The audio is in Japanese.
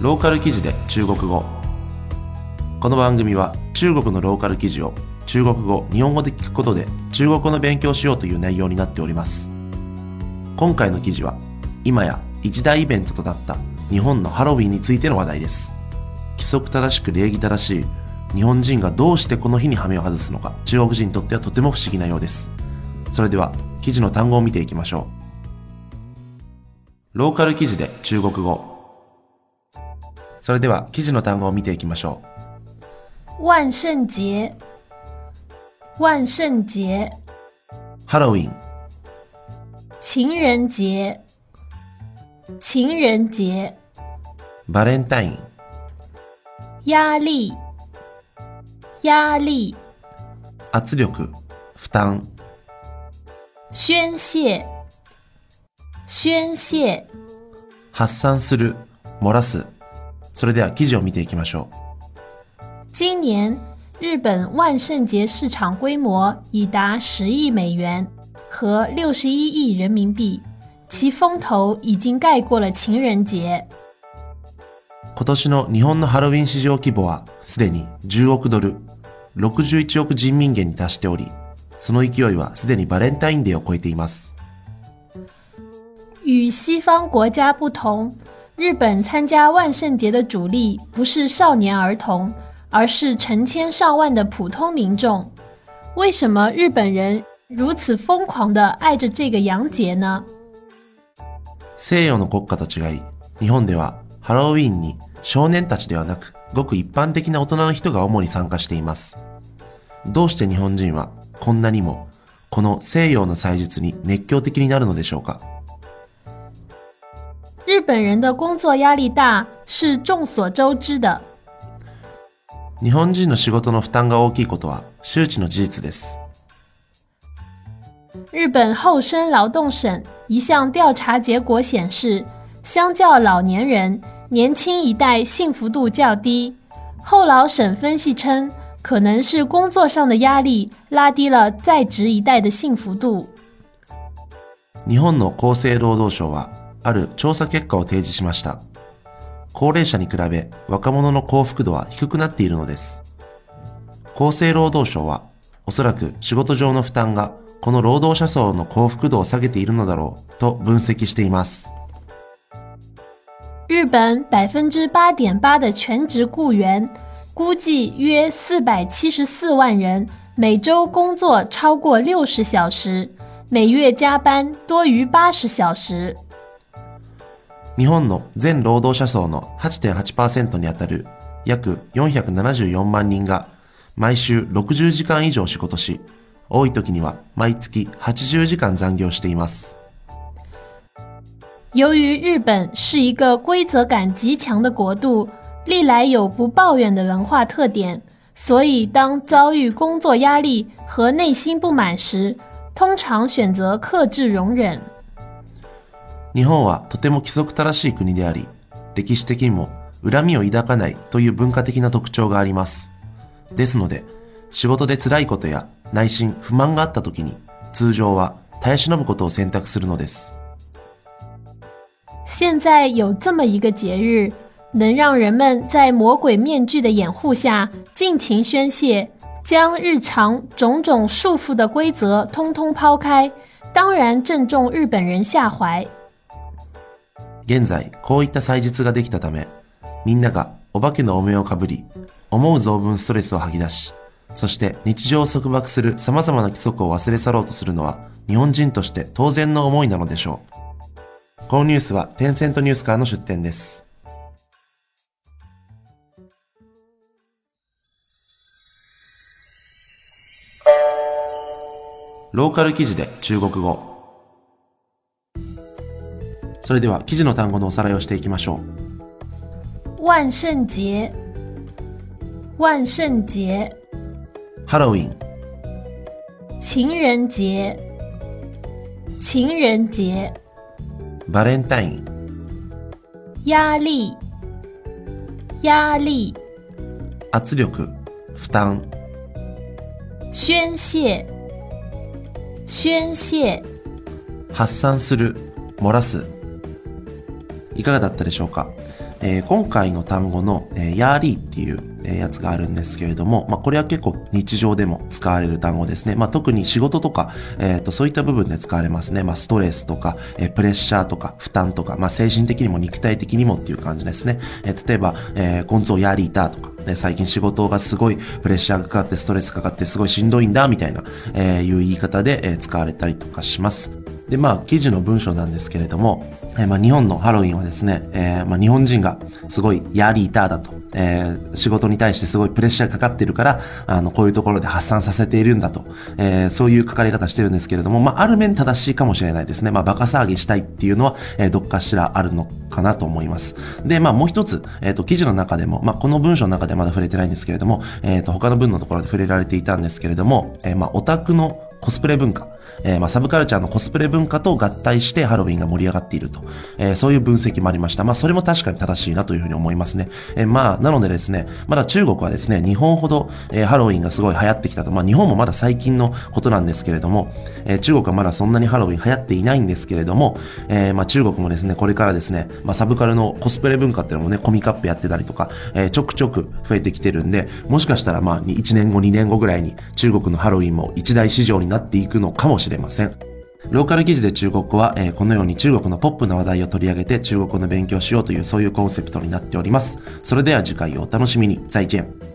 ローカル記事で中国語。この番組は中国のローカル記事を中国語日本語で聞くことで中国語の勉強しようという内容になっております。今回の記事は今や一大イベントとなった日本のハロウィンについての話題です。規則正しく礼儀正しい日本人がどうしてこの日に羽目を外すのか。中国人にとってはとても不思議なようです。それでは記事の単語を見ていきましょう。ローカル記事で中国語。それでは記事の単語を見ていきましょ万圣节，万圣节，うハロウィン情人节，情人节，バレンタイン压力，压力，圧力。負担。宣泄，宣泄，発散する。漏らすそれでは記事を見ていきましょう今年日本万圣节市场规模已达十亿美元和六十一亿人民币，其风头已经盖过了情人节。今年の日本のハロウィン市場規模はすでに10億ドル61億人民元に達しておりその勢いはすでにバレンタインデーを超えています与西方国家不同，日本参加万圣节的主力不是少年儿童，而是成千上万的普通民众。为什么日本人如此疯狂地爱着这个洋节呢？西洋の国家と違い日本ではハロウィンに少年たちではなくごく一般的な大人の人が主に参加していますどうして日本人はこんなにもこの西洋の祭日に熱狂的になるのでしょうか 日本人的工作压力大是众所周知的。日本人の仕事の負担が大きいことは周知の事実です日本厚生劳动省一项调查结果显示，相较老年人，年轻一代幸福度较低。后劳省分析称，可能是工作上的压力拉低了在职一代的幸福度。日本の厚生労働省は ある調査結果を提示しました。高齢者に比べ若者の幸福度は低くなっているのです。厚生労働省はおそらく仕事上の負担がこの労働者層の幸福度を下げているのだろうと分析しています。日本百分之八点八的全职雇员，估计约四百七十四万人，每周工作超过六十小时，每月加班多于八十小时。日本の全労働者層の8.8%にあたる約474万人が毎週60時間以上仕事し、多い時には毎月80時間残業しています。由于日本是一个规则感极强的国度，历来有不抱怨的文化特点，所以当遭遇工作压力和内心不满时，通常选择克制容忍。日本はとても規則正しい国であり、歴史的にも恨みを抱かないという文化的な特徴があります。ですので、仕事で辛いことや内心不満があった時に、通常は耐え忍ぶことを選択するのです。现在有这么一个节日，能让人们在魔鬼面具的掩护下尽情宣泄，将日常种种束缚的规则通通抛开，当然正中日本人下怀。現在、こういった祭日ができたため、みんながお化けのお面をかぶり、思う存分ストレスを吐き出し、そして日常を束縛する様々な規則を忘れ去ろうとするのは、日本人として当然の思いなのでしょう。このニュースはテンセントニュースからの出展です。ローカル記事で中国語。それでは記事の単語のおさらいをしていきましょう。万圣节，万圣节，ハロウィン、情人节，情人节，バレンタイン、压力，压力，圧力、負担、宣泄，宣泄。発散する、漏らす。いかがだったでしょうか？えー、今回の単語の、えー、ヤーリーっていう、やつがあるんですけれども、まあ、これは結構日常でも使われる単語ですね。まあ、特に仕事とか、えっ、と、そういった部分で使われますね。まあ、ストレスとか、えプレッシャーとか、負担とか、まあ、精神的にも肉体的にもっていう感じですね。え例えば、えー、コンツォヤーリータとか、ね、最近仕事がすごいプレッシャーがかかってストレスかかってすごいしんどいんだ、みたいな、えいう言い方で、え使われたりとかします。で、まあ、記事の文章なんですけれども、えー、まあ、日本のハロウィンはですね、えー、まあ、日本人がすごいヤーリーターだと、えー、仕事に対してすごいプレッシャーかかってるから、あの、こういうところで発散させているんだと、えー、そういう書かれ方してるんですけれども、まあ、ある面正しいかもしれないですね。まあ、バカ騒ぎしたいっていうのは、えー、どっかしらあるのかなと思います。で、まあ、もう一つ、えっ、ー、と、記事の中でも、まあ、この文章の中でまだ触れてないんですけれども、えっ、ー、と、他の文のところで触れられていたんですけれども、えー、まあ、オタクのコスプレ文化、えー、まあ、サブカルチャーのコスプレ文化と合体してハロウィンが盛り上がっていると、えー、そういう分析もありました。まあ、それも確かに正しいなというふうに思いますね。えー、まあ、なのでですね、まだ中国はですね、日本ほど、え、ハロウィンがすごい流行ってきたと。まあ、日本もまだ最近のことなんですけれども、え、中国はまだそんなにハロウィン流行っていないんですけれども、え、まあ、中国もですね、これからですね、まあ、サブカルのコスプレ文化っていうのもね、コミカップやってたりとか、え、ちょくちょく増えてきてるんで、もしかしたらまあ、1年後、2年後ぐらいに中国のハロウィンも一大市場になっていくのかももしれません。ローカル記事で中国語は、えー、このように中国のポップな話題を取り上げて中国語の勉強しようというそういうコンセプトになっております。それでは次回をお楽しみに。再见。